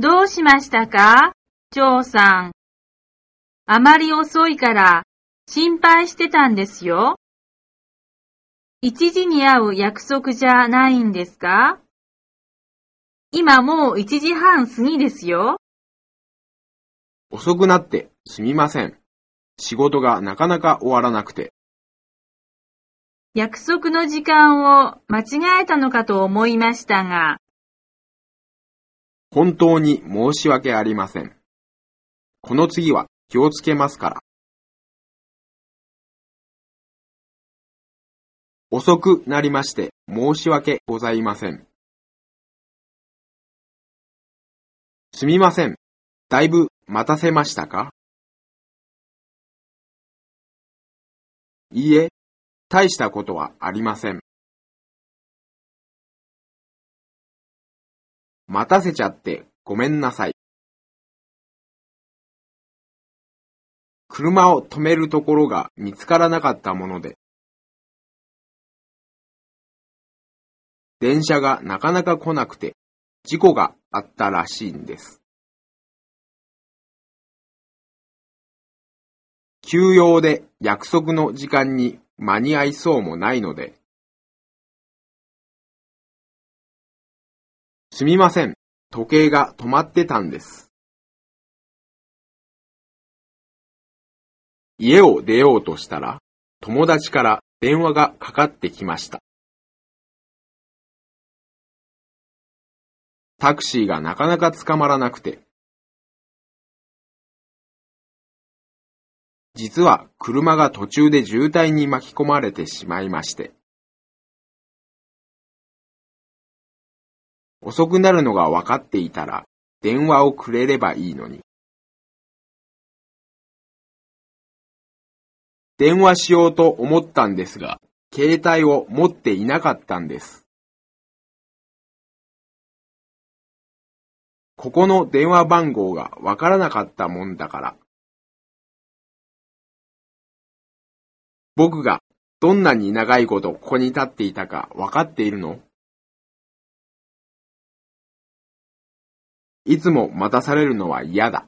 どうしましたか？張さん。あまり遅いから心配してたんですよ。一時に会う約束じゃないんですか？今もう一時半過ぎですよ。遅くなってすみません。仕事がなかなか終わらなくて。約束の時間を間違えたのかと思いましたが。本当に申し訳ありません。この次は気をつけますから。遅くなりまして申し訳ございません。すみません。だいぶ待たせましたか？いいえ、大したことはありません。待たせちゃってごめんなさい。車を止めるところが見つからなかったもので、電車がなかなか来なくて事故があったらしいんです。休養で約束の時間に間に合いそうもないので、すみません、時計が止まってたんです。家を出ようとしたら、友達から電話がかかってきました。タクシーがなかなか捕まらなくて、実は車が途中で渋滞に巻き込まれてしまいまして。遅くなるのが分かっていたら電話をくれればいいのに。電話しようと思ったんですが、携帯を持っていなかったんです。ここの電話番号がわからなかったもんだから、僕がどんなに長いことここに立っていたかわかっているの？いつも待たされるのは嫌だ。